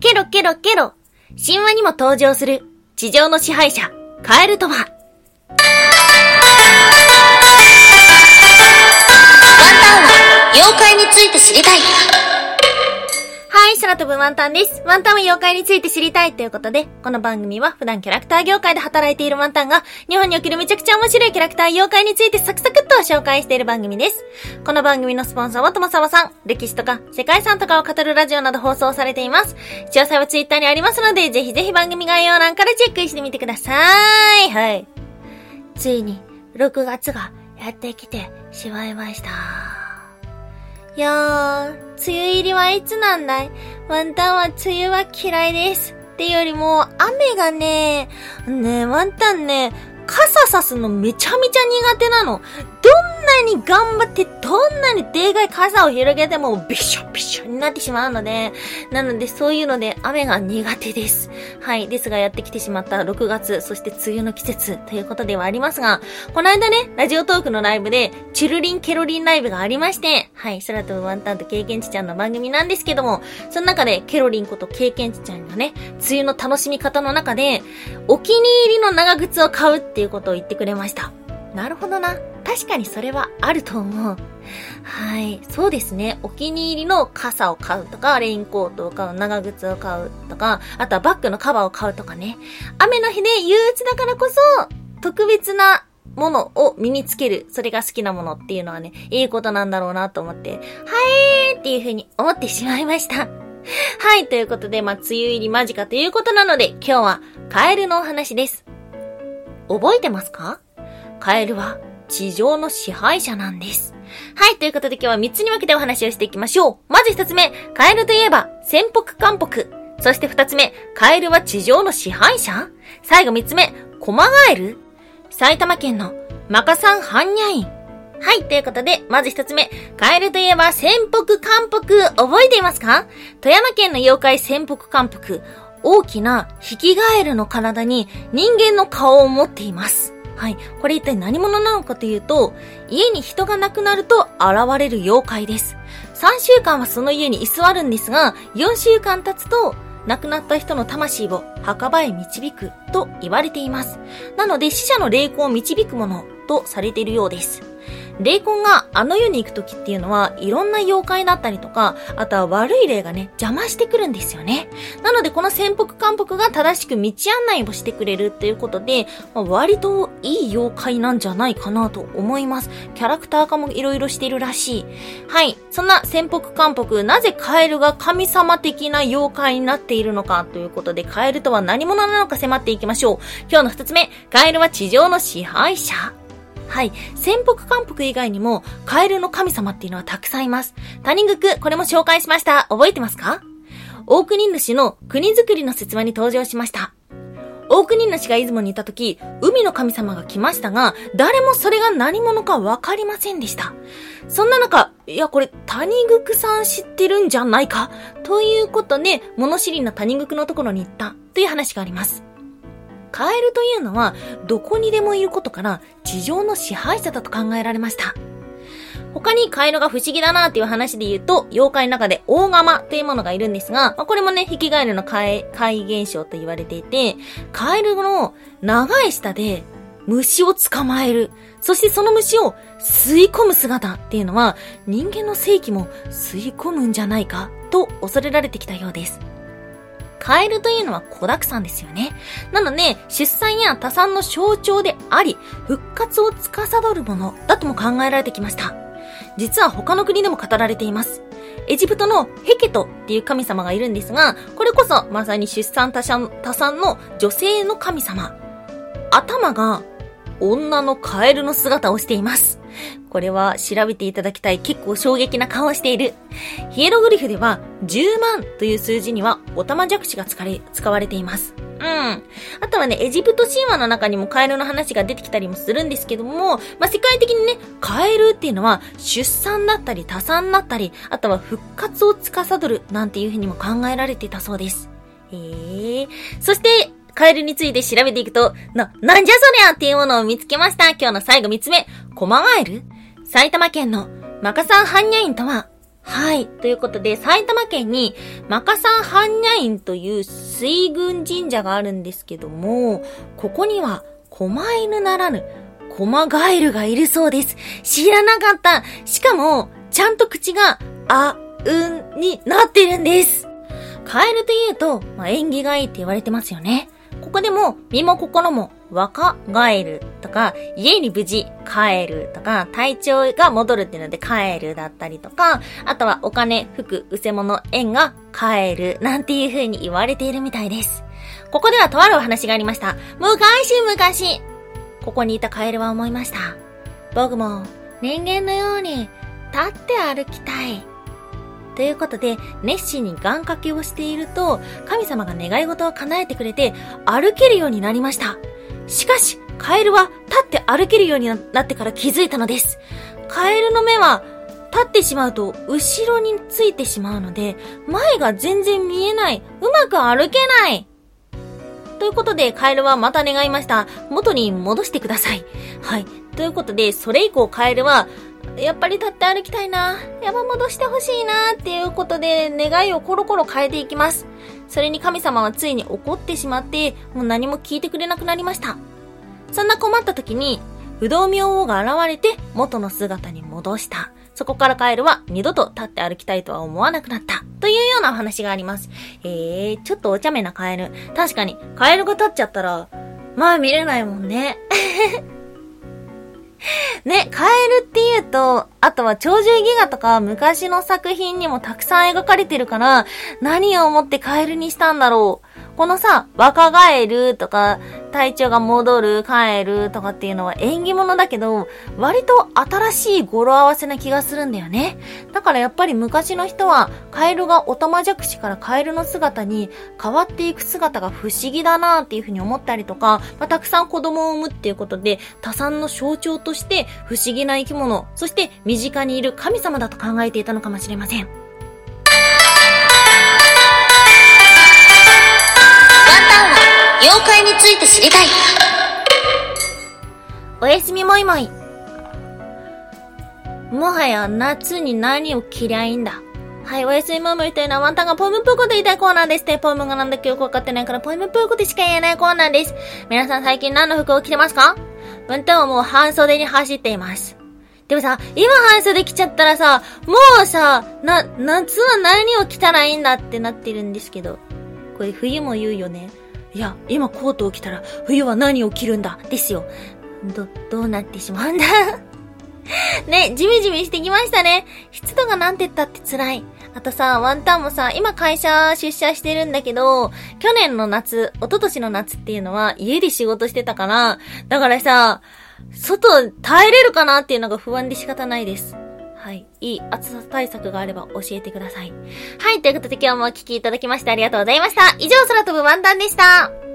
ケロケロケロ。神話にも登場する地上の支配者、カエルとは。ワンタンは妖怪について知りたい。はい、空飛ぶワンタンです。ワンタンは妖怪について知りたいということで、この番組は普段キャラクター業界で働いているワンタンが、日本におけるめちゃくちゃ面白いキャラクター妖怪についてサクサクっと紹介している番組です。この番組のスポンサーはともさまさん、歴史とか世界遺産とかを語るラジオなど放送されています。詳細はツイッターにありますので、ぜひぜひ番組概要欄からチェックしてみてください。はい。ついに、6月がやってきてしまいました。いやー、梅雨入りはいつなんだいワンタンは梅雨は嫌いです。ってよりも、雨がね、ねワンタンね、傘さすのめちゃめちゃ苦手なの。どんなに頑張って、どんなにでかい傘を広げても、びしょびしょになってしまうので、なのでそういうので雨が苦手です。はい。ですがやってきてしまった6月、そして梅雨の季節ということではありますが、この間ね、ラジオトークのライブで、チュルリンケロリンライブがありまして、はい。空飛ぶワンタンと経験値ちゃんの番組なんですけども、その中でケロリンこと経験値ちゃんがね、梅雨の楽しみ方の中で、お気に入りの長靴を買うっていうことを言ってくれました。なるほどな。確かにそれはあると思う。はい。そうですね。お気に入りの傘を買うとか、レインコートを買う、長靴を買うとか、あとはバッグのカバーを買うとかね。雨の日で憂鬱だからこそ、特別なものを身につける。それが好きなものっていうのはね、いいことなんだろうなと思って、はいーっていう風に思ってしまいました。はい。ということで、まあ、梅雨入り間近ということなので、今日はカエルのお話です。覚えてますか？カエルは地上の支配者なんです。はい、ということで今日は3つに分けてお話をしていきましょう。まず1つ目、カエルといえば、潜伏韓北。そして2つ目、カエルは地上の支配者最後3つ目、コマガエル埼玉県のマカサンハンニャイン。はい、ということで、まず一つ目。カエルといえば、潜伏韓北。覚えていますか？富山県の妖怪潜伏韓北。大きなヒキガエルの体に人間の顔を持っています。はい。これ一体何者なのかというと、家に人が亡くなると現れる妖怪です。3週間はその家に居座るんですが、4週間経つと、亡くなった人の魂を墓場へ導くと言われています。なので死者の霊魂を導くものとされているようです。霊魂があの世に行く時っていうのは、いろんな妖怪だったりとか、あとは悪い霊がね、邪魔してくるんですよね。なので、この潜伏韓北が正しく道案内をしてくれるっていうことで、まあ、割といい妖怪なんじゃないかなと思います。キャラクター化もいろいろしているらしい。はい。そんな潜伏韓北、なぜカエルが神様的な妖怪になっているのかということで、カエルとは何者なのか迫っていきましょう。今日の二つ目、カエルは地上の支配者。はい。潜伏韓北以外にも、カエルの神様っていうのはたくさんいます。谷国、これも紹介しました。覚えてますか？大国主の国づくりの説話に登場しました。大国主が出雲にいた時、海の神様が来ましたが、誰もそれが何者かわかりませんでした。そんな中、いや、これ、谷国さん知ってるんじゃないか？ということで、物知りな谷国のところに行ったという話があります。カエルというのはどこにでもいることから地上の支配者だと考えられました。他にカエルが不思議だなっていう話で言うと、妖怪の中で大釜というものがいるんですが、まあ、これもね、ヒキガエルの怪怪現象と言われていて、カエルの長い舌で虫を捕まえる。そしてその虫を吸い込む姿っていうのは、人間の正気も吸い込むんじゃないかと恐れられてきたようです。カエルというのは子沢山ですよね。なので、出産や多産の象徴であり、復活を司るものだとも考えられてきました。実は他の国でも語られています。エジプトのヘケトっていう神様がいるんですが、これこそまさに出産多産多産の女性の神様。頭が女のカエルの姿をしています。これは調べていただきたい結構衝撃な顔をしている。ヒエログリフでは10万という数字にはオタマジャクシが使われています。うん。あとはね、エジプト神話の中にもカエルの話が出てきたりもするんですけども、まあ、世界的にね、カエルっていうのは出産だったり多産だったり、あとは復活を司るなんていうふうにも考えられていたそうです。へえ。そして、カエルについて調べていくと、な、なんじゃそりゃっていうものを見つけました。今日の最後三つ目。コマガエル埼玉県のマカサンハンニャインとは、はい。ということで、埼玉県に、マカサン般若院という水軍神社があるんですけども、ここには、狛犬ならぬ、狛ガエルがいるそうです。知らなかった。しかも、ちゃんと口が、あ、うんになってるんです。カエルというと、まあ、縁起がいいって言われてますよね。ここでも、身も心も若返るとか、家に無事帰るとか、体調が戻るっていうので帰るだったりとか、あとはお金、服、うせ物、縁が帰るなんていう風に言われているみたいです。ここではとあるお話がありました。昔昔、ここにいたカエルは思いました。僕も人間のように立って歩きたい。ということで、熱心に願掛けをしていると、神様が願い事を叶えてくれて、歩けるようになりました。しかし、カエルは立って歩けるようになってから気づいたのです。カエルの目は、立ってしまうと後ろについてしまうので、前が全然見えない。うまく歩けないということで、カエルはまた願いました。元に戻してください。はい。ということで、それ以降カエルは、やっぱり立って歩きたいな。やば戻してほしいな。っていうことで、願いをコロコロ変えていきます。それに神様はついに怒ってしまって、もう何も聞いてくれなくなりました。そんな困った時に、不動明王が現れて元の姿に戻した。そこからカエルは二度と立って歩きたいとは思わなくなった。というようなお話があります。えー、ちょっとお茶目なカエル。確かに、カエルが立っちゃったら、まあ見れないもんね。ね、カエルって言うと、あとは鳥獣戯画とか昔の作品にもたくさん描かれてるから、何を思ってカエルにしたんだろう。このさ、若返るとか、体調が戻る、帰るとかっていうのは縁起物だけど、割と新しい語呂合わせな気がするんだよね。だからやっぱり昔の人は、カエルがオタマジャクシからカエルの姿に変わっていく姿が不思議だなっていうふうに思ったりとか、まあ、たくさん子供を産むっていうことで、多産の象徴として不思議な生き物、そして身近にいる神様だと考えていたのかもしれません。妖怪について知りたい。おやすみもいもい。もはや夏に何を着りゃいいんだ。はい、おやすみもいもいというのはワンタンがポイムプーコで言いたいコーナーですね。ポイムがなんだかよくわかってないからポイムプーコでしか言えないコーナーです。皆さん最近何の服を着てますか？ワンタンはもう半袖に走っています。でもさ、今半袖着ちゃったらさ、もうさ、な、夏は何を着たらいいんだってなってるんですけど。これ冬も言うよね。いや、今コートを着たら冬は何を着るんだ？ですよ。ど、どうなってしまうんだ？ね、じめじめしてきましたね。湿度がなんて言ったって辛い。あとさ、ワンタンもさ、今会社出社してるんだけど、去年の夏、一昨年の夏っていうのは家で仕事してたから、だからさ、外耐えれるかなっていうのが不安で仕方ないです。はい。いい暑さ対策があれば教えてください。はい。ということで今日もお聴きいただきましてありがとうございました。以上、空飛ぶワンタンでした。